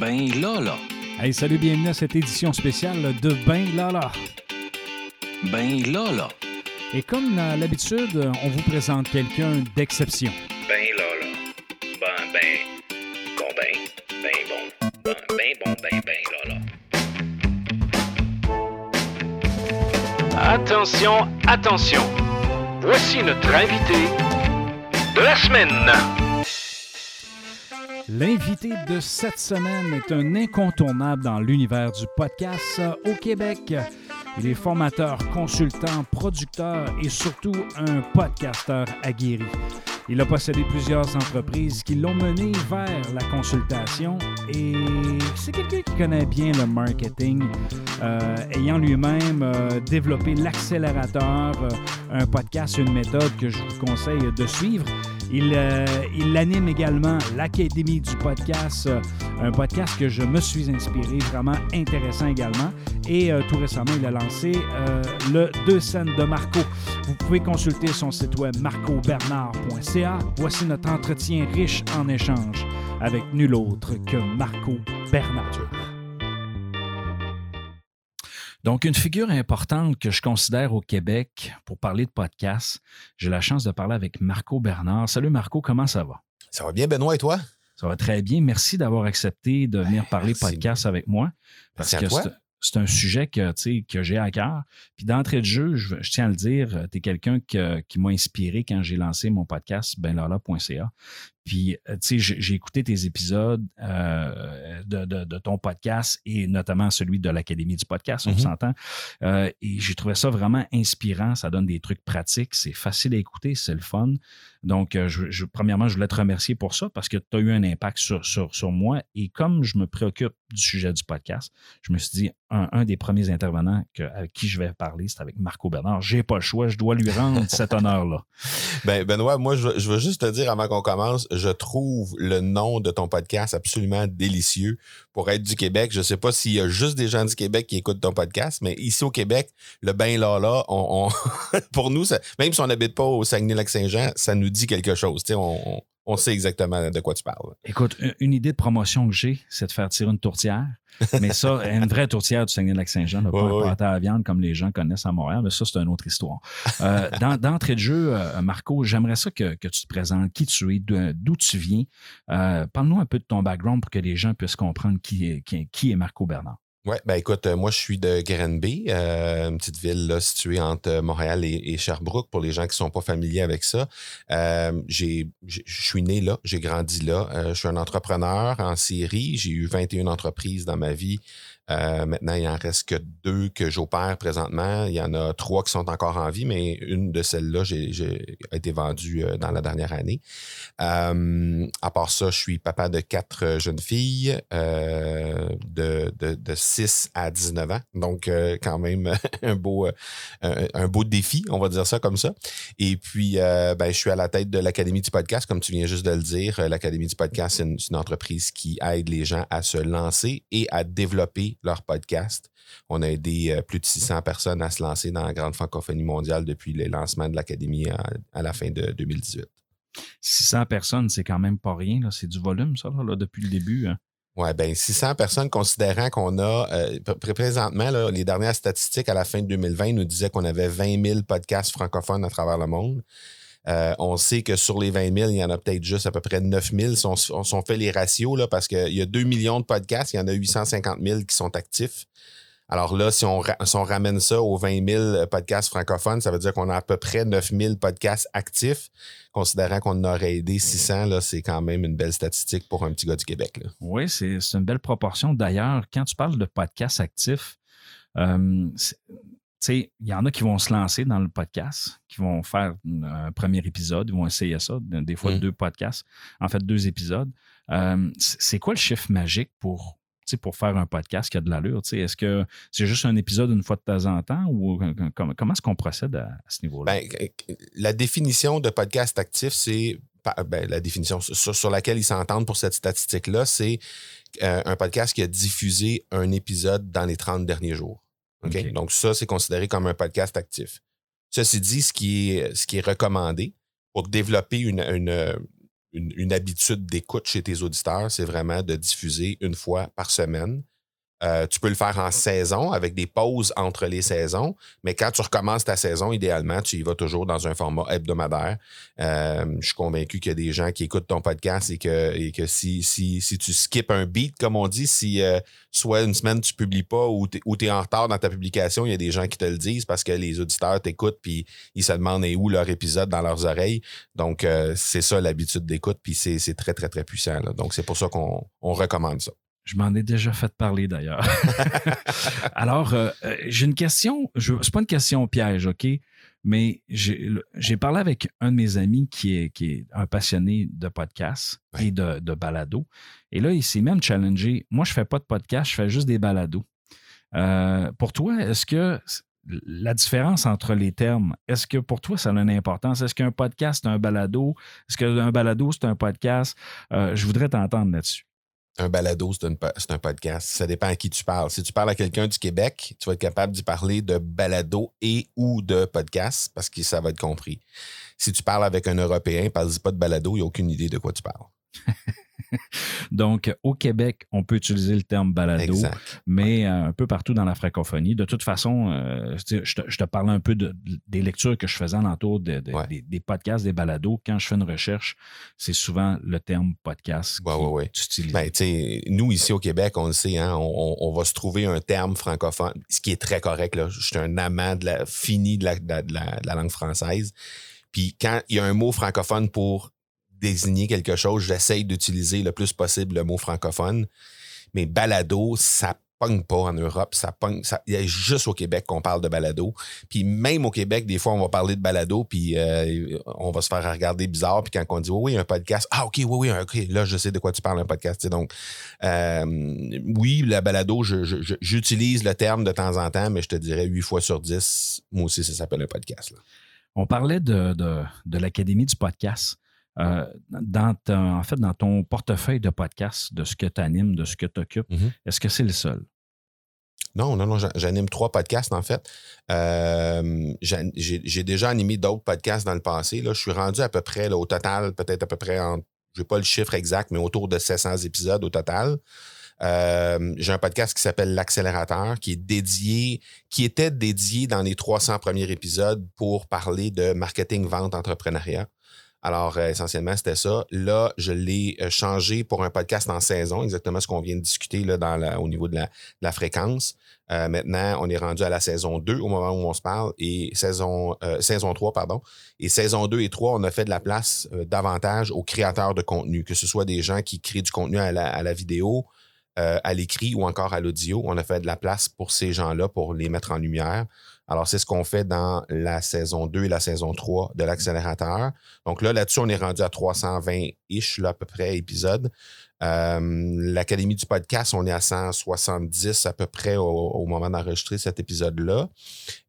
Ben là. Hey, salut, bienvenue à cette édition spéciale de Ben Lala. Ben là. Et comme à l'habitude, on vous présente quelqu'un d'exception. Ben là. Ben ben. Bon ben. Ben bon. Ben ben bon ben ben là. Attention, attention. Voici notre invité de la semaine. L'invité de cette semaine est un incontournable dans l'univers du podcast au Québec. Il est formateur, consultant, producteur et surtout un podcasteur aguerri. Il a possédé plusieurs entreprises qui l'ont mené vers la consultation et c'est quelqu'un qui connaît bien le marketing, euh, ayant lui-même euh, développé l'accélérateur, euh, un podcast, une méthode que je vous conseille de suivre. Il, euh, il anime également l'Académie du podcast, euh, un podcast que je me suis inspiré, vraiment intéressant également. Et euh, tout récemment, il a lancé le Deux scènes de Marco. Vous pouvez consulter son site web marcobernard.ca. Voici notre entretien riche en échanges avec nul autre que Marco Bernard. Donc, une figure importante que je considère au Québec pour parler de podcast, j'ai la chance de parler avec Marco Bernard. Salut Marco, comment ça va? Ça va bien, Benoît, et toi? Ça va très bien. Merci d'avoir accepté de venir parler merci. podcast avec moi. Parce Merci que c'est- un sujet que, j'ai à cœur. Puis d'entrée de jeu, je, je tiens à le dire, tu es quelqu'un que- qui m'a inspiré quand j'ai lancé mon podcast, benlala.ca. Puis, euh, tu sais, j'ai écouté tes épisodes euh, de, de- de ton podcast et notamment celui de l'Académie du podcast, on Mhm. s'entend. Euh, et j'ai trouvé ça vraiment inspirant. Ça donne des trucs pratiques. C'est facile à écouter, c'est le fun. Donc, je, je- premièrement, je voulais te remercier pour ça parce que tu as eu un impact sur, sur, sur moi. Et comme je me préoccupe du sujet du podcast, je me suis dit, un, un des premiers intervenants que- avec qui je vais parler, c'est avec Marco Bernard. J'ai pas le choix, je dois lui rendre cet honneur-là. Ben, Benoît, moi, je veux juste te dire avant qu'on commence, je trouve le nom de ton podcast absolument délicieux pour être du Québec. Je sais pas s'il y a juste des gens du Québec qui écoutent ton podcast, mais ici au Québec, le là là, on, on- pour nous, même si on n'habite pas au Saguenay-Lac-Saint-Jean, ça nous dit quelque chose. On sait exactement de quoi tu parles. Écoute, une- idée de promotion que j'ai, c'est de faire tirer une tourtière. Mais ça, une vraie tourtière du Saguenay-Lac-Saint-Jean, pas Ouais, un ouais. à viande comme les gens connaissent à Montréal, mais ça, c'est une autre histoire. Euh, dans- D'entrée de jeu, euh, Marco, j'aimerais ça que, que tu te présentes, qui tu es, d'où d'où tu viens. Euh, Parle-nous un peu de ton background pour que les gens puissent comprendre qui est, qui est, qui est Marco Bernard. Ouais, ben écoute, euh, moi je suis de Granby, euh, une petite ville là, située entre euh, Montréal et, Sherbrooke pour les gens qui sont pas familiers avec ça. Euh, je suis né là, j'ai grandi là. Euh, je suis un entrepreneur en série. J'ai eu 21 entreprises dans ma vie. Euh, maintenant, il en reste que deux que j'opère présentement. Il y en a trois qui sont encore en vie, mais une de celles-là j'ai, a été vendue euh, dans la dernière année. Euh, à part ça, je suis papa de quatre jeunes filles de, de, de 6 à 19 ans. Donc, quand même, un beau, beau défi, on va dire ça comme ça. Et puis, ben, je suis à la tête de l'Académie du podcast, comme tu viens juste de le dire. L'Académie du podcast, c'est une entreprise qui aide les gens à se lancer et à développer leur podcast. On a aidé euh, plus de 600 personnes à se lancer dans la grande francophonie mondiale depuis le lancement de l'Académie à, à la fin de 2018. 600 personnes, c'est quand même pas rien. C'est du volume, ça, là, là, depuis le début. hein. Ouais, ben 600 personnes considérant qu'on a euh, pr- présentement là, les dernières statistiques à la fin de 2020 nous disaient qu'on avait 20 000 podcasts francophones à travers le monde. Euh, on sait que sur les 20 000, il y en a peut-être juste à peu près 9 000 si on, on, fait les ratios là, parce qu'il y a 2 millions de podcasts, il y en a 850 000 qui sont actifs. Alors là, si on, ramène ça aux 20 000 podcasts francophones, ça veut dire qu'on a à peu près 9 000 podcasts actifs. Considérant qu'on aurait aidé 600, là, c'est quand même une belle statistique pour un petit gars du Québec. Oui, c'est une belle proportion. D'ailleurs, quand tu parles de podcasts actifs, euh, il y en a qui vont se lancer dans le podcast, qui vont faire un premier épisode, ils vont essayer ça, des fois Mm. deux podcasts, en fait deux épisodes. Euh, c'est quoi le chiffre magique pour, faire un podcast qui a de l'allure? Est-ce que c'est juste un épisode une fois de temps en temps ou euh, comment, comment est-ce qu'on procède à, à ce niveau-là? Ben, la définition de podcast actif, c'est ben, la définition sur, sur laquelle ils s'entendent pour cette statistique-là, c'est euh, un podcast qui a diffusé un épisode dans les 30 derniers jours. Donc, ça, c'est considéré comme un podcast actif. Ceci dit, ce qui est, ce qui est recommandé pour développer une, une, une, une habitude d'écoute chez tes auditeurs, c'est vraiment de diffuser une fois par semaine. Euh, tu peux le faire en saison avec des pauses entre les saisons, mais quand tu recommences ta saison, idéalement, tu y vas toujours dans un format hebdomadaire. Euh, je suis convaincu qu'il y a des gens qui écoutent ton podcast et que, et que si, si, si tu skips un beat, comme on dit, si euh, soit une semaine tu publies pas ou tu es, en retard dans ta publication, il y a des gens qui te le disent parce que les auditeurs t'écoutent puis ils se demandent où leur épisode dans leurs oreilles. Donc, c'est ça l'habitude d'écoute, puis c'est très, très, très puissant. Donc, c'est pour ça qu'on recommande ça. Je m'en ai déjà fait parler d'ailleurs. Alors, euh, euh, j'ai une question. Ce n'est pas une question piège, OK? Mais j'ai parlé avec un de mes amis qui est, qui est un passionné de podcast et de, de balado. Et là, il s'est même challengé. Moi, je ne fais pas de podcast, je fais juste des balados. Euh, pour toi, est-ce que la différence entre les termes, est-ce que pour toi, ça a une importance? Est-ce qu'un podcast, c'est un balado? Est-ce qu'un balado, c'est un podcast? je voudrais t'entendre là-dessus un balado, c'est un, podcast. Ça dépend à qui tu parles. Si tu parles à quelqu'un du Québec, tu vas être capable d'y parler de balado et ou de podcast parce que ça va être compris. Si tu parles avec un Européen, parle-y pas de balado, il n'a aucune idée de quoi tu parles. Donc, au Québec, on peut utiliser le terme balado, mais euh, un peu partout dans la francophonie. De toute façon, euh, je, te, parle un peu des lectures que je faisais alentour des, podcasts, des balados. Quand je fais une recherche, c'est souvent le terme podcast ouais, qui ben, nous, ici au Québec, on le sait, hein, on, va se trouver un terme francophone, ce qui est très correct. Là. Je suis un amant de la, fini de la langue française. Puis quand il y a un mot francophone pour désigner quelque chose, j'essaye d'utiliser le plus possible le mot francophone. Mais balado, ça pogne pas en Europe, ça pogne, il y a juste au Québec qu'on parle de balado. Puis même au Québec, des fois, on va parler de balado, puis euh, on va se faire regarder bizarre. Puis quand on dit oui, un podcast, ah ok, oui, oui, ok, là, je sais de quoi tu parles, un podcast. Donc, euh, oui, la balado, j'utilise le terme de temps en temps, mais je te dirais 8 fois sur 10, moi aussi, ça s'appelle un podcast. On parlait de l'Académie du podcast. Euh, dans en fait, dans ton portefeuille de podcast, de ce que tu animes, de ce que tu occupes, mm-hmm. est-ce que c'est le seul? Non, non, non, j'anime trois podcasts en fait. Euh, j'ai déjà animé d'autres podcasts dans le passé. Là. Je suis rendu à peu près, au total, peut-être à peu près, je n'ai pas le chiffre exact, mais autour de 700 épisodes au total. Euh, j'ai un podcast qui s'appelle L'accélérateur, qui est dédié, qui était dédié dans les 300 premiers épisodes pour parler de marketing, vente, entrepreneuriat. Alors, euh, essentiellement, c'était ça. Là, je l'ai euh, changé pour un podcast en saison, exactement ce qu'on vient de discuter là, au niveau de la, fréquence. Euh, maintenant, on est rendu à la saison 2 au moment où on se parle et saison, saison 3, pardon. Et saison 2 et 3, on a fait de la place davantage aux créateurs de contenu, que ce soit des gens qui créent du contenu à la vidéo, à l'écrit ou encore à l'audio. On a fait de la place pour ces gens-là pour les mettre en lumière. Alors, c'est ce qu'on fait dans la saison 2 et la saison 3 de l'accélérateur. Donc là, là-dessus, on est rendu à 320-ish, à peu près, épisodes. Euh, L'Académie du podcast, on est à 170 à peu près au, moment d'enregistrer cet épisode-là.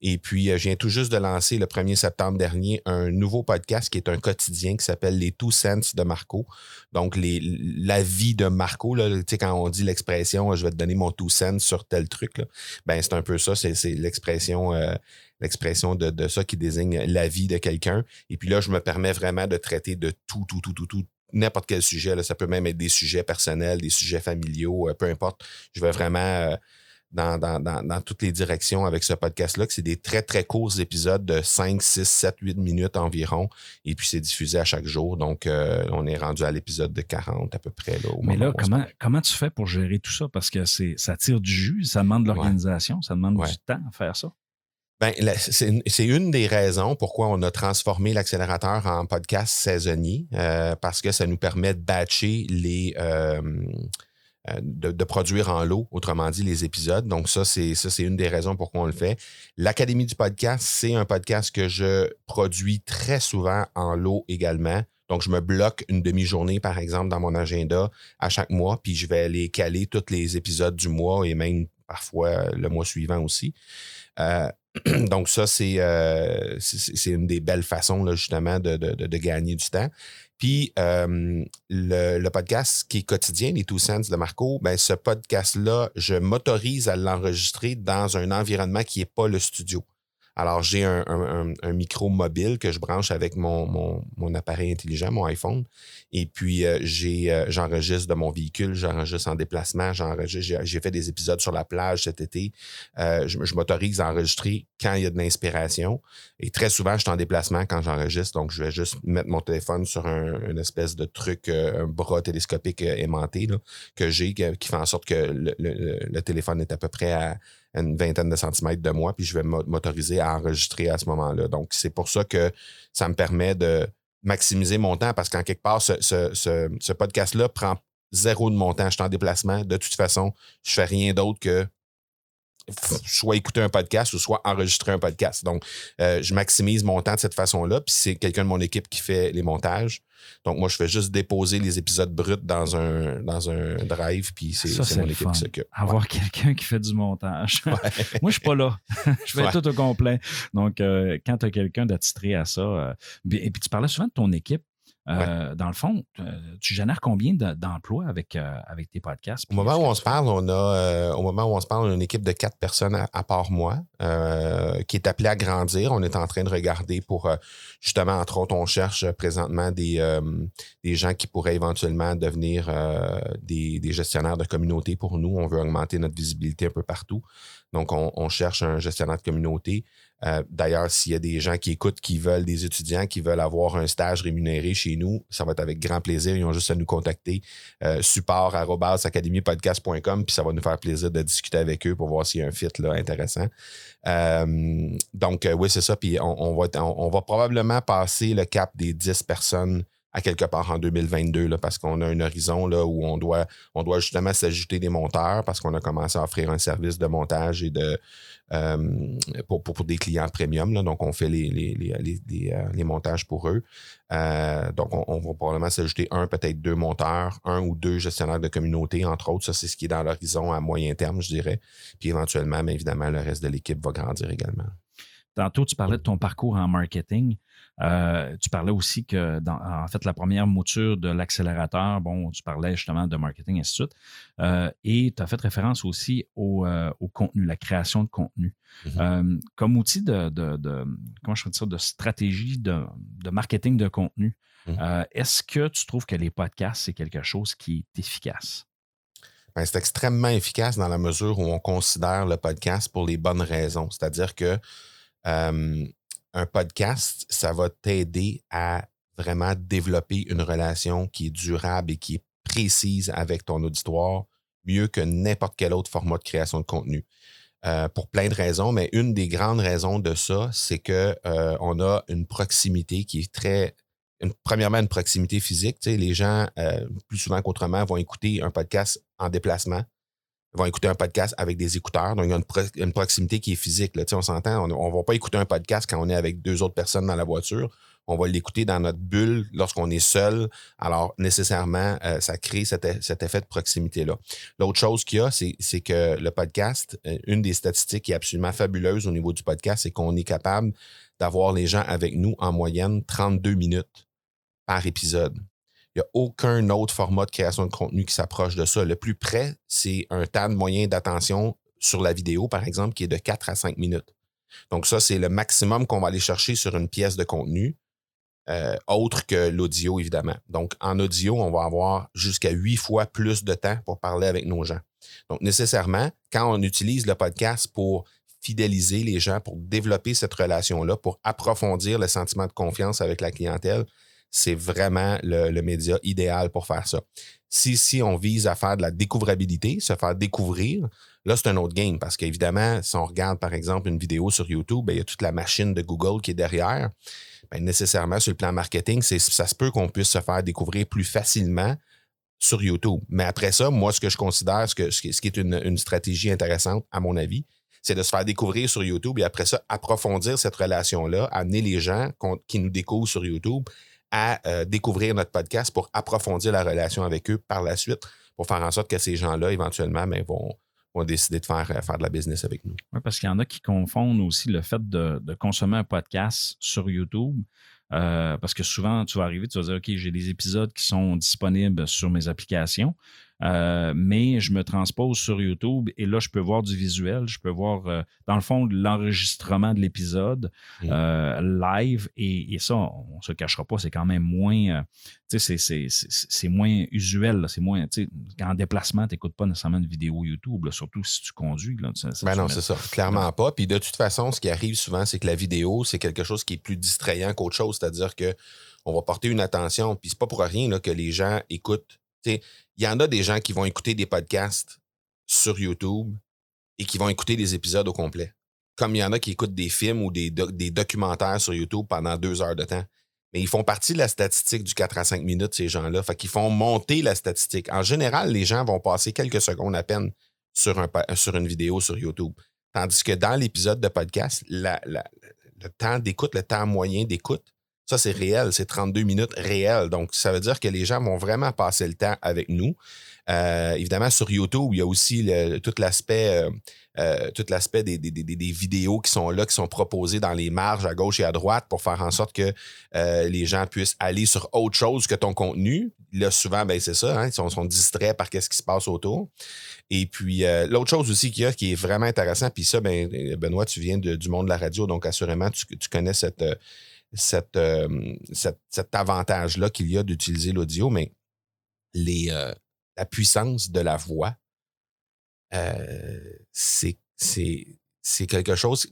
Et puis, euh, je viens tout juste de lancer le 1er septembre dernier un nouveau podcast qui est un quotidien qui s'appelle Les Two Cents de Marco. Donc, la vie de Marco, là, quand on dit l'expression je vais te donner mon two cents sur tel truc, ben, c'est un peu ça, c'est l'expression. Euh, l'expression de, de, ça qui désigne la vie de quelqu'un. Et puis là, je me permets vraiment de traiter de tout, tout, tout, tout, tout, n'importe quel sujet. Là, ça peut même être des sujets personnels, des sujets familiaux, euh, peu importe. Je vais vraiment euh, dans, dans, dans, toutes les directions avec ce podcast-là, que c'est des très, très courts épisodes de 5, 6, 7, 8 minutes environ. Et puis, c'est diffusé à chaque jour. Donc, euh, on est rendu à l'épisode de 40 à peu près. Là, Mais là, comment, comment tu fais pour gérer tout ça? Parce que c'est ça tire du jus, ça demande de l'organisation, ça demande du temps à faire ça. Ben, c'est une des raisons pourquoi on a transformé l'accélérateur en podcast saisonnier, euh, parce que ça nous permet de batcher les. Euh, euh, de, produire en lot, autrement dit, les épisodes. Donc, ça, c'est ça, c'est une des raisons pourquoi on le fait. L'Académie du podcast, c'est un podcast que je produis très souvent en lot également. Donc, je me bloque une demi-journée, par exemple, dans mon agenda à chaque mois, puis je vais aller caler tous les épisodes du mois et même parfois le mois suivant aussi. Donc, ça, euh, c'est une des belles façons, justement, de, de, gagner du temps. Puis, euh, le, podcast qui est quotidien, les Two Cents de Marco, ben, ce podcast-là, je m'autorise à l'enregistrer dans un environnement qui n'est pas le studio. Alors, j'ai un, un- un- micro mobile que je branche avec mon, mon- mon appareil intelligent, mon iPhone. Et puis, euh, euh, j'enregistre de mon véhicule, j'enregistre en déplacement, j'enregistre, j'ai, fait des épisodes sur la plage cet été. Euh, je, m'autorise à enregistrer quand il y a de l'inspiration. Et très souvent, je suis en déplacement quand j'enregistre. Donc, je vais juste mettre mon téléphone sur un, une espèce de truc, euh, un bras télescopique aimanté là, que j'ai, qui fait en sorte que le, le- le téléphone est à peu près à une vingtaine de centimètres de moi, puis je vais m'au- m'autoriser à enregistrer à ce moment-là. Donc, c'est pour ça que ça me permet de maximiser mon temps parce qu'en quelque part, ce, podcast-là prend zéro de mon temps. Je suis en déplacement. De toute façon, je fais rien d'autre que soit écouter un podcast ou soit enregistrer un podcast. Donc, euh, je maximise mon temps de cette façon-là. Puis c'est quelqu'un de mon équipe qui fait les montages. Donc, moi, je fais juste déposer les épisodes bruts dans un, dans un drive. Puis c'est Ça, c'est c'est mon équipe fun. qui s'occupe. Avoir quelqu'un qui fait du montage. Ouais. Moi, je suis pas là. je fais Ouais. tout au complet. Donc, euh, quand tu as quelqu'un d'attitré à ça, euh, et puis tu parlais souvent de ton équipe. Euh, Dans le fond, euh, tu génères combien de- d'emplois avec, euh, avec tes podcasts? Au moment où on se parle, on a au moment où on se parle, on a une équipe de quatre personnes à, à part moi qui est appelée à grandir. On est en train de regarder pour justement, entre autres, on cherche présentement des, des gens qui pourraient éventuellement devenir des, des gestionnaires de communauté pour nous. On veut augmenter notre visibilité un peu partout. Donc, on, on cherche un gestionnaire de communauté. Euh, D'ailleurs, s'il y a des gens qui écoutent, qui veulent, des étudiants qui veulent avoir un stage rémunéré chez nous, ça va être avec grand plaisir. Ils ont juste à nous contacter. Euh, support academypodcast.com, puis ça va nous faire plaisir de discuter avec eux pour voir s'il y a un fit là, intéressant. Euh, donc, euh, oui, c'est ça. Puis on, va, on va probablement passer le cap des 10 personnes à quelque part en 2022, là, parce qu'on a un horizon là, où on doit, on doit justement s'ajouter des monteurs parce qu'on a commencé à offrir un service de montage et de euh, pour, pour, des clients premium. Donc, on fait les, les, les, les- euh, montages pour eux. Euh, donc, on, on va probablement s'ajouter un, peut-être deux monteurs, un ou deux gestionnaires de communauté, entre autres. Ça, c'est ce qui est dans l'horizon à moyen terme, je dirais. Puis éventuellement, mais évidemment, le reste de l'équipe va grandir également. Tantôt, tu parlais de ton parcours en marketing. Euh, tu parlais aussi que, dans, en fait, la première mouture de l'accélérateur, bon, tu parlais justement de marketing, et ainsi de suite. Euh, et tu as fait référence aussi au, euh, au contenu, la création de contenu. Mhm. Euh, comme outil de, de, de- comment je ça, de stratégie de, de marketing de contenu, euh, est-ce que tu trouves que les podcasts, c'est quelque chose qui est efficace? Ben, c'est extrêmement efficace dans la mesure où on considère le podcast pour les bonnes raisons. C'est-à-dire que euh, un podcast, ça va t'aider à vraiment développer une relation qui est durable et qui est précise avec ton auditoire, mieux que n'importe quel autre format de création de contenu. Euh, pour plein de raisons, mais une des grandes raisons de ça, c'est que euh, on a une proximité qui est très une- premièrement, une proximité physique. Les gens, euh, plus souvent qu'autrement, vont écouter un podcast en déplacement, vont écouter un podcast avec des écouteurs. Donc, il y a une, pro- une proximité qui est physique. On s'entend, on ne va pas écouter un podcast quand on est avec deux autres personnes dans la voiture. On va l'écouter dans notre bulle lorsqu'on est seul. Alors, nécessairement, euh, ça crée cet, cet effet de proximité-là. L'autre chose qu'il y a, c'est c'est que le podcast, euh, une des statistiques qui est absolument fabuleuse au niveau du podcast, c'est qu'on est capable d'avoir les gens avec nous en moyenne 32 minutes par épisode. Il n'y a aucun autre format de création de contenu qui s'approche de ça. Le plus près, c'est un temps de moyen d'attention sur la vidéo, par exemple, qui est de 4 à 5 minutes. Donc, ça, c'est le maximum qu'on va aller chercher sur une pièce de contenu, euh, autre que l'audio, évidemment. Donc, en audio, on va avoir jusqu'à 8 fois plus de temps pour parler avec nos gens. Donc, nécessairement, quand on utilise le podcast pour fidéliser les gens, pour développer cette relation-là, pour approfondir le sentiment de confiance avec la clientèle, c'est vraiment le, média idéal pour faire ça. Si, on vise à faire de la découvrabilité, se faire découvrir, là, c'est un autre game parce qu'évidemment, si on regarde par exemple une vidéo sur YouTube, ben, il y a toute la machine de Google qui est derrière. Ben, nécessairement, sur le plan marketing, ça se peut qu'on puisse se faire découvrir plus facilement sur YouTube. Mais après ça, moi, ce que je considère, ce, qui est une, stratégie intéressante, à mon avis, c'est de se faire découvrir sur YouTube et après ça, approfondir cette relation-là, amener les gens qui nous découvrent sur YouTube à euh, découvrir notre podcast pour approfondir la relation avec eux par la suite, pour faire en sorte que ces gens-là, éventuellement, ben, vont, vont décider de faire, euh, faire de la business avec nous. Oui, parce qu'il y en a qui confondent aussi le fait de, consommer un podcast sur YouTube. euh, parce que souvent, tu vas arriver, tu vas dire, OK, j'ai des épisodes qui sont disponibles sur mes applications. Euh, mais je me transpose sur YouTube et là, je peux voir du visuel, je peux voir, euh, dans le fond, l'enregistrement de l'épisode euh, live et, et ça, on ne se cachera pas, c'est quand même moins, tu sais, c'est- moins usuel, c'est moins, tu sais, en déplacement, tu n'écoutes pas nécessairement une vidéo YouTube, là, surtout si tu conduis. Là, ça- ça- Ben non, c'est ça. Clairement pas. Puis de toute façon, ce qui arrive souvent, c'est que la vidéo, c'est quelque chose qui est plus distrayant qu'autre chose. C'est-à-dire que on va porter une attention. Puis c'est pas pour rien là, que les gens écoutent. Il y en a des gens qui vont écouter des podcasts sur YouTube et qui vont écouter des épisodes au complet. Comme il y en a qui écoutent des films ou des, doc- des documentaires sur YouTube pendant deux heures de temps. Mais ils font partie de la statistique du 4 à 5 minutes, ces gens-là. Fait qu'ils font monter la statistique. En général, les gens vont passer quelques secondes à peine sur, une vidéo sur YouTube. Tandis que dans l'épisode de podcast, le temps d'écoute, le temps moyen d'écoute, ça, c'est réel. C'est 32 minutes réelles. Donc, ça veut dire que les gens vont vraiment passer le temps avec nous. Euh, évidemment, sur YouTube, il y a aussi tout l'aspect euh, euh, tout l'aspect des, vidéos qui sont là, qui sont proposées dans les marges à gauche et à droite pour faire en sorte que les gens puissent aller sur autre chose que ton contenu. Là, souvent, ben, c'est ça, hein, ils sont, distraits par ce qui se passe autour. Et puis, l'autre chose aussi qu'il y a qui est vraiment intéressant, puis ça, ben, Benoît, tu viens du monde de la radio, donc assurément, tu, connais cette, euh, cet avantage-là qu'il y a d'utiliser l'audio, mais euh, la puissance de la voix, euh, c'est quelque chose.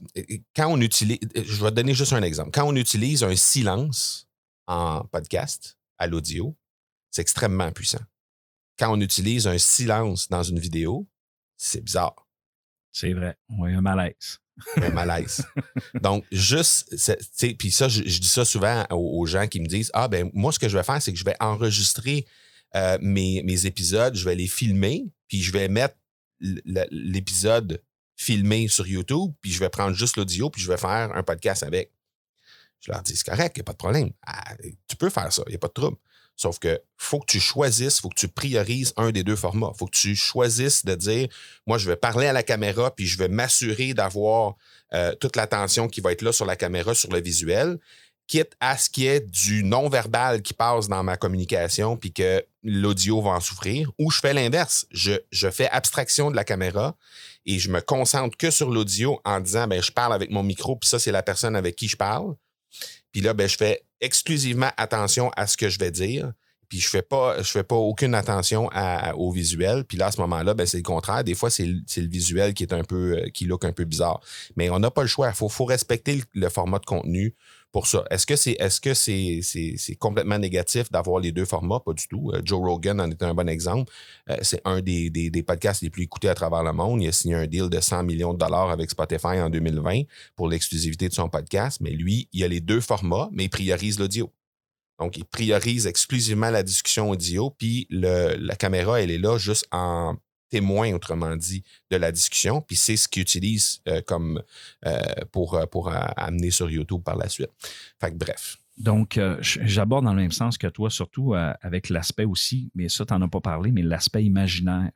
Quand on utilise, je vais donner juste un exemple. Quand on utilise un silence en podcast, à l'audio, c'est extrêmement puissant. Quand on utilise un silence dans une vidéo, c'est bizarre. C'est vrai. Oui, un malaise. Un malaise. Donc, juste, puis ça, je, dis ça souvent aux, gens qui me disent Ah, ben, moi, ce que je vais faire, c'est que je vais enregistrer euh, mes, mes épisodes, je vais les filmer, puis je vais mettre l'épisode filmé sur YouTube, puis je vais prendre juste l'audio, puis je vais faire un podcast avec. Je leur dis C'est correct, il n'y a pas de problème. Ah, tu peux faire ça, il n'y a pas de trouble. Sauf que faut que tu choisisses, faut que tu priorises un des deux formats. faut que tu choisisses de dire, moi, je vais parler à la caméra, puis je vais m'assurer d'avoir euh, toute l'attention qui va être là sur la caméra, sur le visuel, quitte à ce qu'il y ait du non-verbal qui passe dans ma communication, puis que l'audio va en souffrir. Ou je fais l'inverse. Je, je fais abstraction de la caméra et je me concentre que sur l'audio en disant, ben, je parle avec mon micro, puis ça, c'est la personne avec qui je parle. Puis là, ben, je fais exclusivement attention à ce que je vais dire. Puis je fais pas, je fais pas aucune attention au visuel. Puis là, à ce moment-là, ben, c'est le contraire. Des fois, c'est le, visuel qui est un peu, euh, qui look un peu bizarre. Mais on n'a pas le choix. Il faut, faut respecter le format de contenu pour ça. Est-ce que c'est est-ce complètement négatif d'avoir les deux formats? Pas du tout. Euh, Joe Rogan en est un bon exemple. Euh, c'est un des, podcasts les plus écoutés à travers le monde. Il a signé un deal de 100 millions de dollars avec Spotify en 2020 pour l'exclusivité de son podcast. Mais lui, il a les deux formats, mais il priorise l'audio. Donc, il priorise exclusivement la discussion audio, puis la caméra, elle est là juste en témoin, autrement dit, de la discussion, puis c'est ce qu'il utilise euh, comme euh, pour, euh, pour amener sur YouTube par la suite. Fait bref. Donc, j'aborde dans le même sens que toi, surtout avec l'aspect aussi, mais ça, tu n'en as pas parlé, mais l'aspect imaginaire.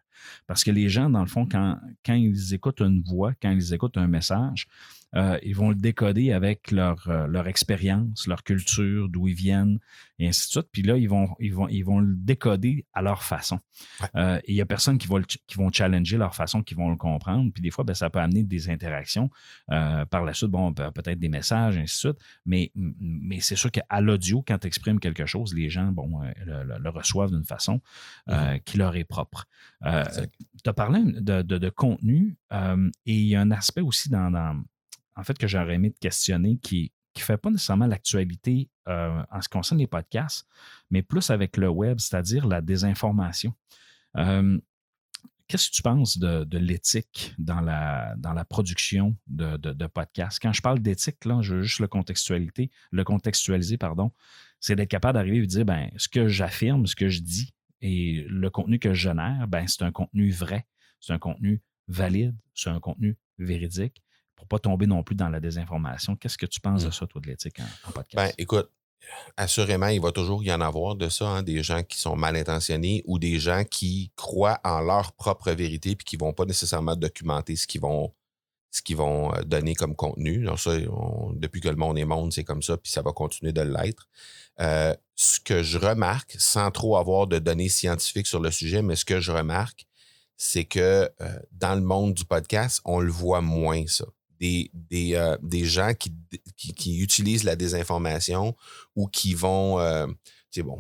Parce que les gens, dans le fond, quand, quand ils écoutent une voix, quand ils écoutent un message, euh, ils vont le décoder avec leur, euh, leur expérience, leur culture, d'où ils viennent, et ainsi de suite. Puis là, ils vont, ils vont, ils vont le décoder à leur façon. Ouais. Euh, et il n'y a personne qui va, le qui vont challenger leur façon, qui vont le comprendre. Puis des fois, ben, ça peut amener des interactions. Par la suite, bon, peut- peut-être des messages, ainsi de suite. Mais, mais c'est sûr qu'à l'audio, quand tu exprimes quelque chose, les gens bon, le, le- le reçoivent d'une façon euh, qui leur est propre. Tu as parlé de, de- de contenu et il y a un aspect aussi dans, dans- en fait, que j'aurais aimé te questionner qui ne fait pas nécessairement l'actualité euh, en ce qui concerne les podcasts, mais plus avec le web, c'est-à-dire la désinformation. Euh, Qu'est-ce que tu penses de, de l'éthique dans la, dans la production de, de, podcasts? Quand je parle d'éthique, là, je veux juste le contextualiser, le contextualiser, pardon, c'est d'être capable d'arriver et de dire ben, ce que j'affirme, ce que je dis et le contenu que je génère, ben, c'est un contenu vrai, c'est un contenu valide, c'est un contenu véridique pour ne pas tomber non plus dans la désinformation. Qu'est-ce que tu penses de Mm. ça, toi, de l'éthique en, en podcast? Ben, écoute, assurément, il va toujours y en avoir de ça, hein, des gens qui sont mal intentionnés ou des gens qui croient en leur propre vérité puis qui vont pas nécessairement documenter ce qu'ils vont ce qu'ils vont euh, donner comme contenu. Donc ça, depuis que le monde est monde, c'est comme ça, puis ça va continuer de l'être. Euh, ce que je remarque, sans trop avoir de données scientifiques sur le sujet, mais ce que je remarque, c'est que euh, dans le monde du podcast, on le voit moins, ça. Des, des, des gens qui, qui, utilisent la désinformation ou qui vont bon,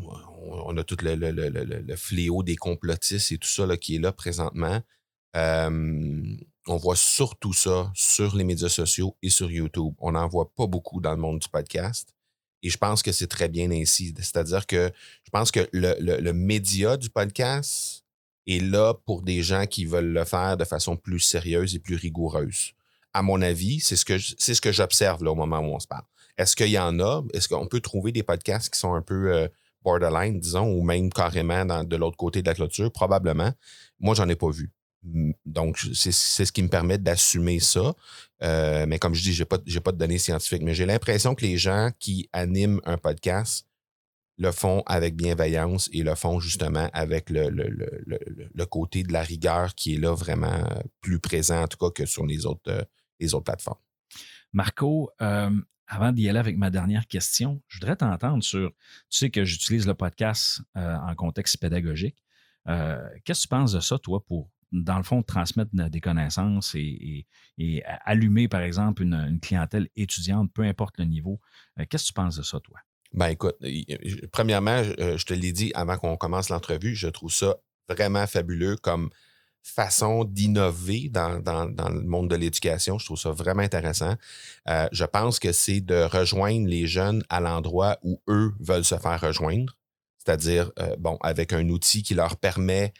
on, a tout le, le, fléau des complotistes et tout ça là, qui est là présentement. on voit surtout ça sur les médias sociaux et sur YouTube. On n'en voit pas beaucoup dans le monde du podcast. Et je pense que c'est très bien ainsi. C'est-à-dire que je pense que le, média du podcast est là pour des gens qui veulent le faire de façon plus sérieuse et plus rigoureuse. À mon avis, c'est ce que c'est ce que j'observe au moment où on se parle. Est-ce qu'il y en a? Est-ce qu'on peut trouver des podcasts qui sont un peu euh, borderline, disons, ou même carrément de l'autre côté de la clôture? Probablement. Moi, j'en ai pas vu. Donc, c'est ce qui me permet d'assumer ça. Euh, mais comme je dis, je n'ai pas, pas de données scientifiques. Mais j'ai l'impression que les gens qui animent un podcast le font avec bienveillance et le font justement avec le, le, côté de la rigueur qui est là vraiment plus présent, en tout cas, que sur les autres, euh, les autres plateformes. Marco, euh, avant d'y aller avec ma dernière question, je voudrais t'entendre sur, tu sais que j'utilise le podcast euh, en contexte pédagogique. Euh, qu'est-ce que tu penses de ça, toi, pour, dans le fond, transmettre des connaissances et, allumer, par exemple, une, clientèle étudiante, peu importe le niveau? Qu'est-ce que tu penses de ça, toi? Ben écoute, premièrement, je te l'ai dit avant qu'on commence l'entrevue, je trouve ça vraiment fabuleux comme façon d'innover dans, le monde de l'éducation. Je trouve ça vraiment intéressant. Euh, je pense que c'est de rejoindre les jeunes à l'endroit où eux veulent se faire rejoindre, c'est-à-dire, euh, bon, avec un outil qui leur permet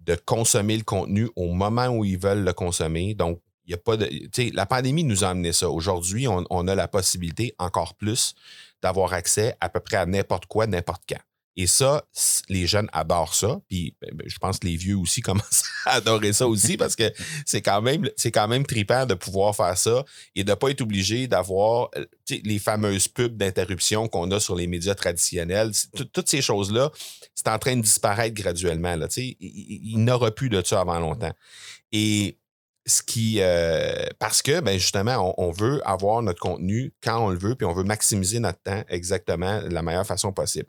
de consommer le contenu au moment où ils veulent le consommer. Donc, il n'y a pas de. La pandémie nous a amené ça. Aujourd'hui, on, on, a la possibilité, encore plus, d'avoir accès à peu près à n'importe quoi, n'importe quand. Et ça, les jeunes adorent ça. Puis ben, ben, je pense que les vieux aussi commencent à adorer ça aussi parce que c'est quand même c'est quand même trippant de pouvoir faire ça et de ne pas être obligé d'avoir euh, les fameuses pubs d'interruption qu'on a sur les médias traditionnels. Toutes ces choses-là, c'est en train de disparaître graduellement. Là, il, il, il n'aura plus de ça avant longtemps. Et ce qui euh, parce que ben justement on, veut avoir notre contenu quand on le veut puis on veut maximiser notre temps exactement de la meilleure façon possible.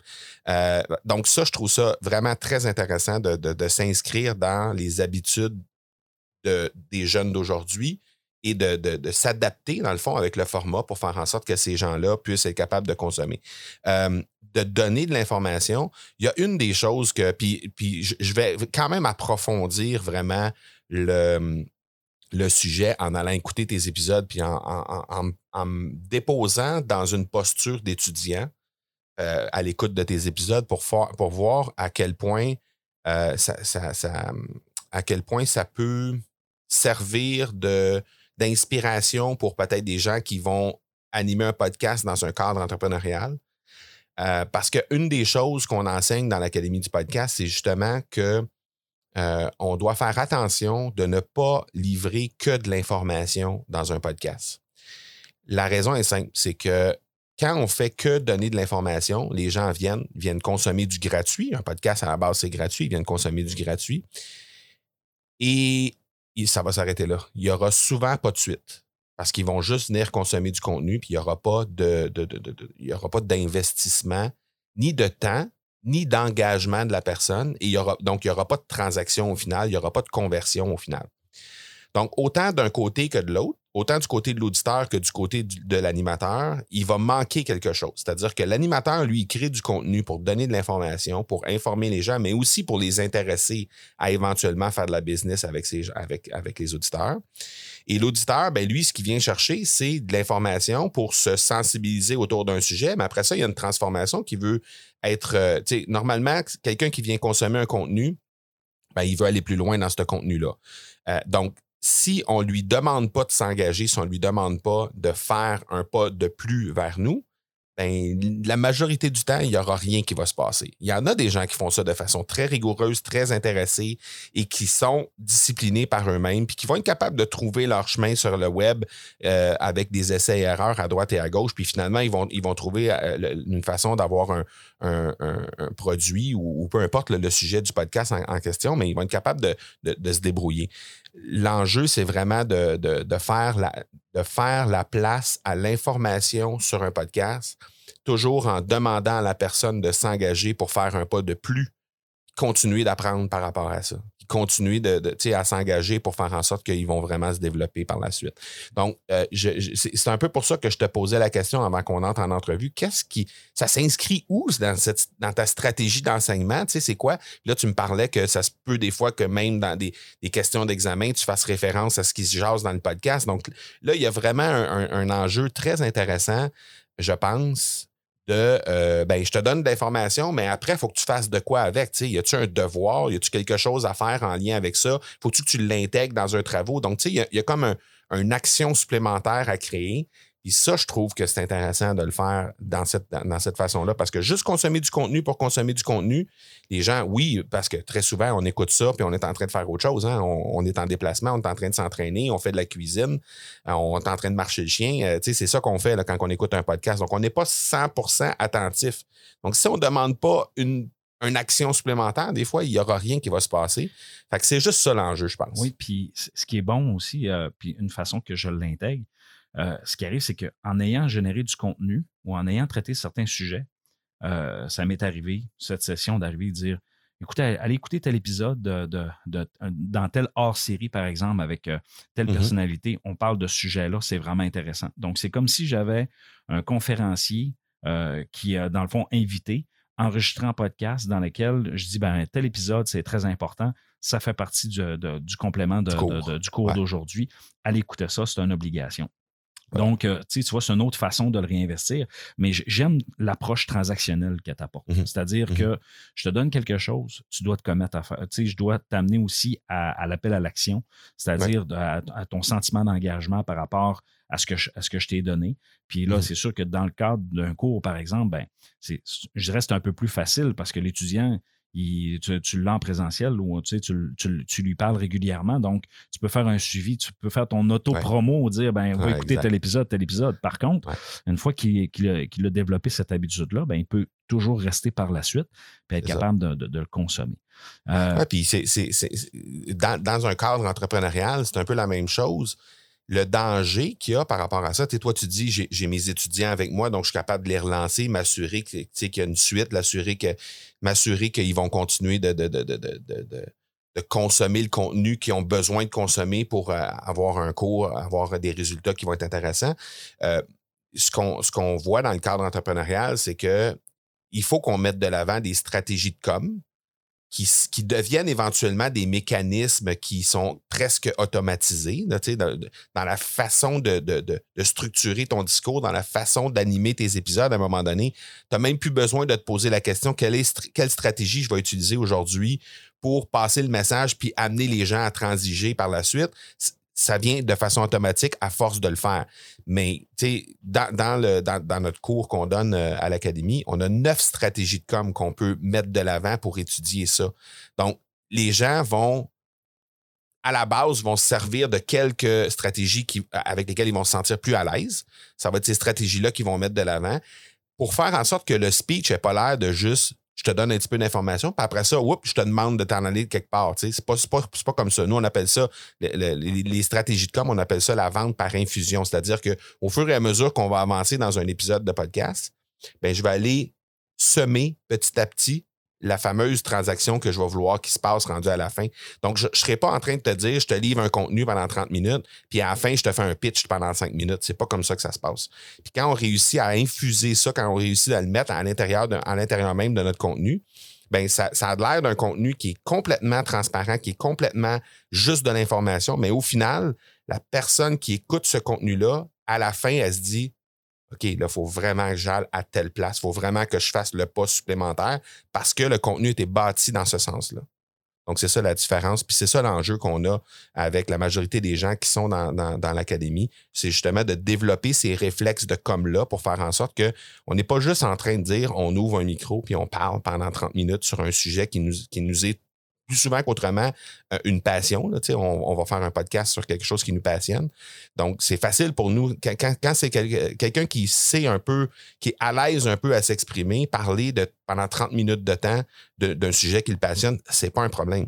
Euh, donc ça je trouve ça vraiment très intéressant de, s'inscrire dans les habitudes de, des jeunes d'aujourd'hui et de, s'adapter dans le fond avec le format pour faire en sorte que ces gens-là puissent être capables de consommer. Euh, de donner de l'information il y a une des choses que puis puis je vais quand même approfondir vraiment le le sujet en allant écouter tes épisodes puis en, me déposant dans une posture d'étudiant euh, à l'écoute de tes épisodes pour, voir à quel point euh, ça, à quel point ça peut servir d'inspiration pour peut-être des gens qui vont animer un podcast dans un cadre entrepreneurial. Euh, parce qu'une des choses qu'on enseigne dans l'Académie du podcast, c'est justement que euh, on doit faire attention de ne pas livrer que de l'information dans un podcast. La raison est simple, c'est que quand on fait que donner de l'information, les gens viennent, viennent consommer du gratuit. Un podcast à la base, c'est gratuit, ils viennent consommer du gratuit. Et, ça va s'arrêter là. Il n'y aura souvent pas de suite. Parce qu'ils vont juste venir consommer du contenu, puis il n'y aura pas de, d'investissement, ni de temps, ni d'engagement de la personne. Et il donc, il n'y aura pas de transaction au final, il n'y aura pas de conversion au final. Donc, autant d'un côté que de l'autre, autant du côté de l'auditeur que du côté de l'animateur, il va manquer quelque chose. C'est-à-dire que l'animateur, lui, il crée du contenu pour donner de l'information, pour informer les gens, mais aussi pour les intéresser à éventuellement faire de la business avec les auditeurs. Et l'auditeur, ben lui, ce qu'il vient chercher, c'est de l'information pour se sensibiliser autour d'un sujet, mais après ça, il y a une transformation qui veut être, euh, normalement, quelqu'un qui vient consommer un contenu, ben, il veut aller plus loin dans ce contenu-là. Euh, donc, si on ne lui demande pas de s'engager, si on ne lui demande pas de faire un pas de plus vers nous, ben, la majorité du temps, il n'y aura rien qui va se passer. Il y en a des gens qui font ça de façon très rigoureuse, très intéressée et qui sont disciplinés par eux-mêmes, puis qui vont être capables de trouver leur chemin sur le web euh, avec des essais et erreurs à droite et à gauche, puis finalement, ils vont, trouver euh, une façon d'avoir un, produit ou, peu importe le, sujet du podcast en, question, mais ils vont être capables de, se débrouiller. L'enjeu, c'est vraiment de, faire la, faire la place à l'information sur un podcast, toujours en demandant à la personne de s'engager pour faire un pas de plus, continuer d'apprendre par rapport à ça continuer de, à s'engager pour faire en sorte qu'ils vont vraiment se développer par la suite. Donc, euh, c'est un peu pour ça que je te posais la question avant qu'on entre en entrevue. Qu'est-ce qui. Ça s'inscrit où dans, cette, dans ta stratégie d'enseignement? C'est quoi? Là, tu me parlais que ça se peut des fois que même dans des, questions d'examen, tu fasses référence à ce qui se jase dans le podcast. Donc, là, il y a vraiment un enjeu très intéressant, je pense, de euh, ben, je te donne de l'information, mais après, il faut que tu fasses de quoi avec. Y a-tu un devoir? Y a-tu quelque chose à faire en lien avec ça? Faut-tu que tu l'intègres dans un travaux? Donc, il y, y, a comme un, une action supplémentaire à créer. Puis ça, je trouve que c'est intéressant de le faire dans cette, dans cette façon-là, parce que juste consommer du contenu pour consommer du contenu, les gens, oui, parce que très souvent, on écoute ça, puis on est en train de faire autre chose. Hein. On, est en déplacement, on est en train de s'entraîner, on fait de la cuisine, euh, on est en train de marcher le chien. Euh, c'est ça qu'on fait quand on écoute un podcast. Donc, on n'est pas 100% attentif. Donc, si on ne demande pas une une action supplémentaire, des fois, il n'y aura rien qui va se passer. Fait que c'est juste ça l'enjeu, je pense. Oui, puis ce qui est bon aussi, euh, puis une façon que je l'intègre, euh, ce qui arrive, c'est qu'en ayant généré du contenu ou en ayant traité certains sujets, euh, ça m'est arrivé, cette session, d'arriver et de dire écoutez, allez écouter tel épisode de, dans telle hors-série, par exemple, avec euh, telle mm-hmm. personnalité, on parle de ce sujet-là, c'est vraiment intéressant. Donc, c'est comme si j'avais un conférencier qui a, dans le fond, invité, enregistré en podcast dans lequel je dis ben, tel épisode, c'est très important. Ça fait partie du, complément du cours, d'aujourd'hui. Allez écouter ça, c'est une obligation. Donc, euh, tu vois, c'est une autre façon de le réinvestir. Mais j'aime l'approche transactionnelle qu'elle t'apporte. Mmh C'est-à-dire mmh que je te donne quelque chose, tu dois te commettre à faire. Tu sais, je dois t'amener aussi à, l'appel à l'action, c'est-à-dire à, ton sentiment d'engagement par rapport à ce que je, ce que je t'ai donné. Puis là, mmh c'est sûr que dans le cadre d'un cours, par exemple, ben, je dirais que c'est un peu plus facile parce que l'étudiant, tu, l'as en présentiel ou tu, tu, lui parles régulièrement. Donc, tu peux faire un suivi, tu peux faire ton auto-promo, dire ben, va écouter tel épisode, tel épisode. Par contre, une fois qu'il a, développé cette habitude-là, ben, il peut toujours rester par la suite et être capable de, le consommer. Euh, puis c'est, dans, dans, un cadre entrepreneurial, c'est un peu la même chose le danger qu'il y a par rapport à ça. Tu toi, tu dis, j'ai mes étudiants avec moi, donc je suis capable de les relancer, m'assurer qu'il y a une suite, m'assurer qu'ils vont continuer de, de, consommer le contenu qu'ils ont besoin de consommer pour euh, avoir un cours, avoir des résultats qui vont être intéressants. Euh, ce qu'on voit dans le cadre entrepreneurial, c'est que il faut qu'on mette de l'avant des stratégies de com, qui, deviennent éventuellement des mécanismes qui sont presque automatisés dans, dans la façon de, structurer ton discours, dans la façon d'animer tes épisodes à un moment donné. Tu n'as même plus besoin de te poser la question quelle, est, quelle stratégie je vais utiliser aujourd'hui pour passer le message puis amener les gens à transiger par la suite? Ça vient de façon automatique à force de le faire. Mais dans, dans, dans, notre cours qu'on donne euh, à l'Académie, on a neuf stratégies de com qu'on peut mettre de l'avant pour étudier ça. Donc, les gens vont, à la base, vont se servir de quelques stratégies avec lesquelles ils vont se sentir plus à l'aise. Ça va être ces stratégies-là qu'ils vont mettre de l'avant pour faire en sorte que le speech n'ait pas l'air de juste je te donne un petit peu d'informations, puis après ça, je te demande de t'en aller quelque part. Ce n'est pas, pas, comme ça. Nous, on appelle ça, les, stratégies de com, on appelle ça la vente par infusion. C'est-à-dire qu'au fur et à mesure qu'on va avancer dans un épisode de podcast, ben, je vais aller semer petit à petit la fameuse transaction que je vais vouloir qui se passe rendu à la fin. Donc, je ne serai pas en train de te dire, je te livre un contenu pendant 30 minutes, puis à la fin, je te fais un pitch pendant 5 minutes. C'est pas comme ça que ça se passe. Puis quand on réussit à infuser ça, quand on réussit à le mettre à l'intérieur, à l'intérieur même de notre contenu, ben ça, ça a l'air d'un contenu qui est complètement transparent, qui est complètement juste de l'information, mais au final, la personne qui écoute ce contenu-là, à la fin, elle se dit OK, là, il faut vraiment que j'aille à telle place. Il faut vraiment que je fasse le pas supplémentaire parce que le contenu était bâti dans ce sens-là. Donc, c'est ça la différence. Puis c'est ça l'enjeu qu'on a avec la majorité des gens qui sont dans, dans, l'académie. C'est justement de développer ces réflexes de comme-là pour faire en sorte qu'on n'est pas juste en train de dire on ouvre un micro puis on parle pendant 30 minutes sur un sujet qui nous, qui nous est plus souvent qu'autrement euh, une passion. Là, on, on va faire un podcast sur quelque chose qui nous passionne. Donc, c'est facile pour nous. Quand, c'est quel- quelqu'un qui sait un peu, qui est à l'aise un peu à s'exprimer, parler de, pendant 30 minutes de temps d'un sujet qui le passionne, c'est pas un problème.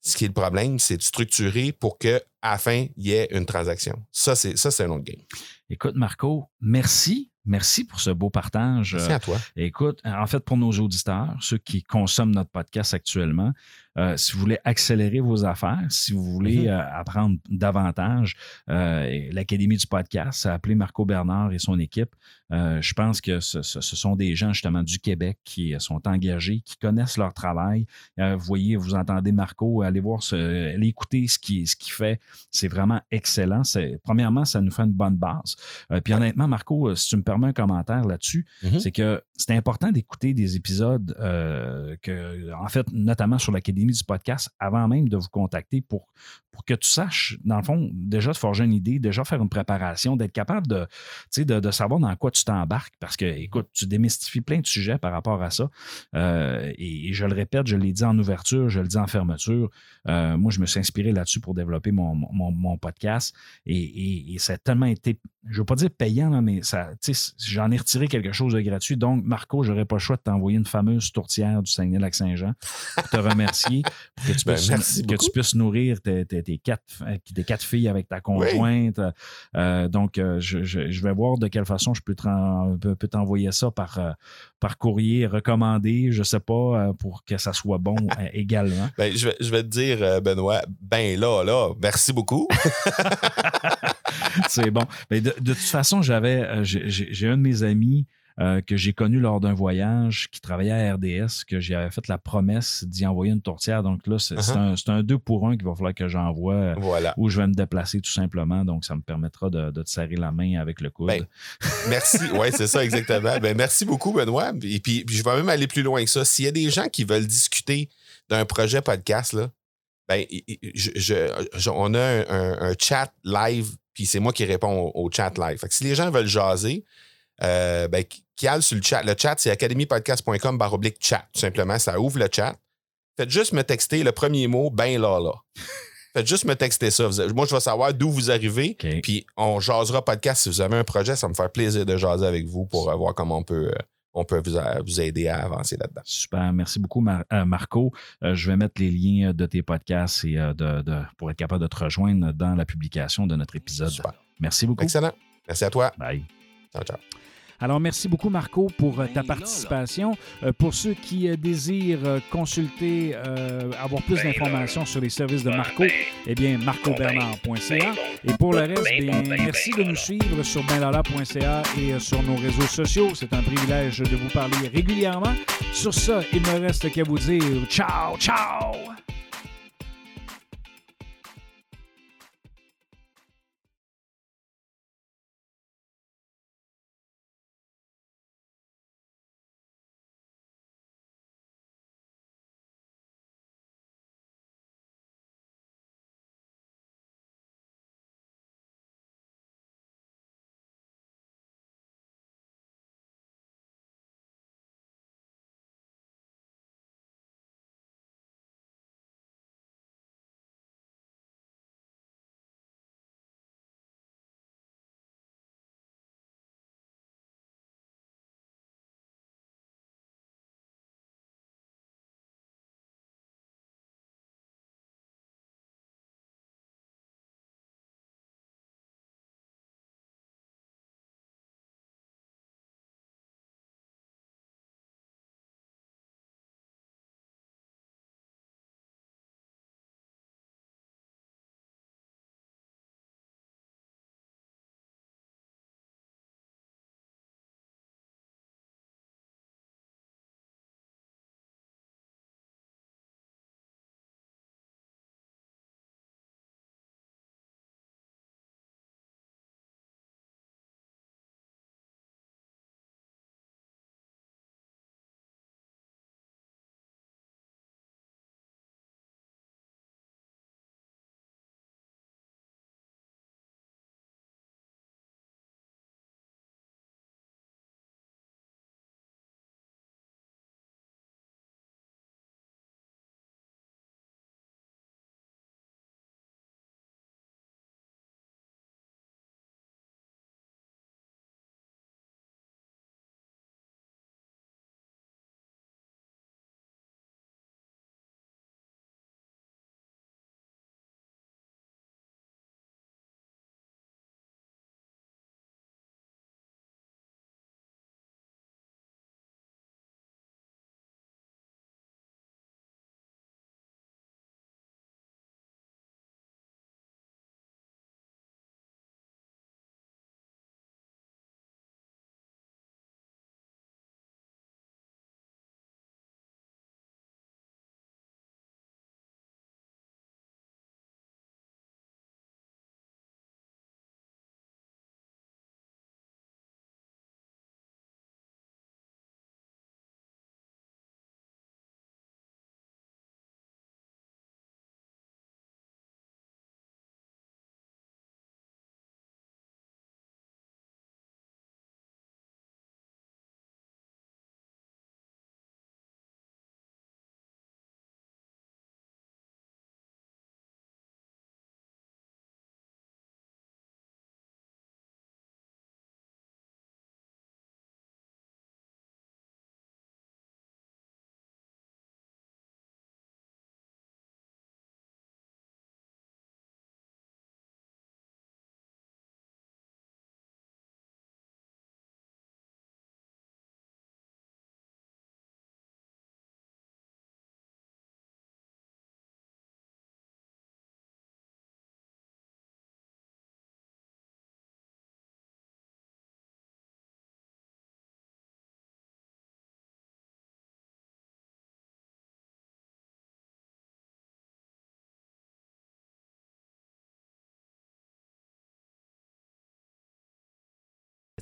Ce qui est le problème, c'est de structurer pour que à fin, il y ait une transaction. Ça, c'est ça, c'est un autre game. Écoute, Marco, merci. Merci pour ce beau partage. Merci à toi. Écoute, en fait, pour nos auditeurs, ceux qui consomment notre podcast actuellement, euh, si vous voulez accélérer vos affaires, si vous voulez Mhm. euh, apprendre davantage, euh, l'Académie du podcast, a appelé Marco Bernard et son équipe. Euh, je pense que ce, ce- ce sont des gens justement du Québec qui euh, sont engagés, qui connaissent leur travail. Euh, vous voyez, vous entendez Marco, allez voir, ce, allez écouter ce qu'il ce qu'il fait. C'est vraiment excellent. Premièrement, ça nous fait une bonne base. Euh, puis honnêtement, Marco, euh, si tu me permets un commentaire là-dessus, Mhm. c'est que c'est important d'écouter des épisodes, euh, que, en fait, notamment sur l'Académie du podcast, avant même de vous contacter pour, pour que tu saches, dans le fond, déjà de forger une idée, déjà faire une préparation, d'être capable de, de, de savoir dans quoi tu t'embarques. Parce que, écoute, tu démystifies plein de sujets par rapport à ça. Euh, et, et je le répète, je l'ai dit en ouverture, je le dis en fermeture. Euh, moi, je me suis inspiré là-dessus pour développer mon, mon, mon podcast. Et, et- et ça a tellement été, je ne veux pas dire payant, là, mais ça, tu sais, j'en ai retiré quelque chose de gratuit. Donc, Marco, je n'aurais pas le choix de t'envoyer une fameuse tourtière du Saguenay-Lac-Saint-Jean pour te remercier, pour que tu Ben, puisses, merci que beaucoup. tu puisses nourrir tes, tes- tes quatre, euh, tes quatre filles avec ta conjointe. Euh, donc, euh, je, je- je vais voir de quelle façon je peux t'envoyer ça par, par courrier recommandé, je ne sais pas, pour que ça soit bon également. Ben, je, vais, je vais te dire, Benoît, ben là, là, merci beaucoup. C'est bon. Mais de, de toute façon, j'avais, euh, j'ai un de mes amis euh, que j'ai connu lors d'un voyage qui travaillait à RDS, que j'avais fait la promesse d'y envoyer une tourtière. Donc là, c'est Uh-huh. un, deux pour un qu'il va falloir que j'envoie euh, voilà. où je vais me déplacer tout simplement. Donc, ça me permettra de, de te serrer la main avec le coude. Ben, Merci. Oui, c'est ça, exactement. Ben, merci beaucoup, Benoît. Et puis, puis je vais même aller plus loin que ça. S'il y a des gens qui veulent discuter d'un projet podcast, là, ben, i- i- je- je- je- on a un, un- un chat live, puis c'est moi qui réponds au, au chat live. Fait que si les gens veulent jaser, euh, ben, qui sur le chat. Le chat, c'est academypodcast.com barre oblique chat. Tout simplement, ça ouvre le chat. Faites juste me texter le premier mot, ben là, là. Faites juste me texter ça. Moi, je vais savoir d'où vous arrivez. Puis on jasera podcast. Si vous avez un projet, ça va me faire plaisir de jaser avec vous pour euh, voir comment on peut, euh, on peut vous, aider à avancer là-dedans. Super. Merci beaucoup, Mar- euh, Marco. Euh, je vais mettre les liens de tes podcasts et, euh, de, de- pour être capable de te rejoindre dans la publication de notre épisode. Super. Merci beaucoup. Excellent. Merci à toi. Bye. Ciao, ciao. Alors, merci beaucoup, Marco, pour euh, ta participation. Euh, pour ceux qui euh, désirent consulter, euh, avoir plus Ben d'informations sur les services de Ben, Marco, ben, eh bien, marcobernard.ca. Et pour le reste, bien, merci de nous suivre sur benlala.ca et sur nos réseaux sociaux. C'est un privilège de vous parler régulièrement. Sur ça, il ne me reste qu'à vous dire ciao, ciao!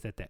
C'était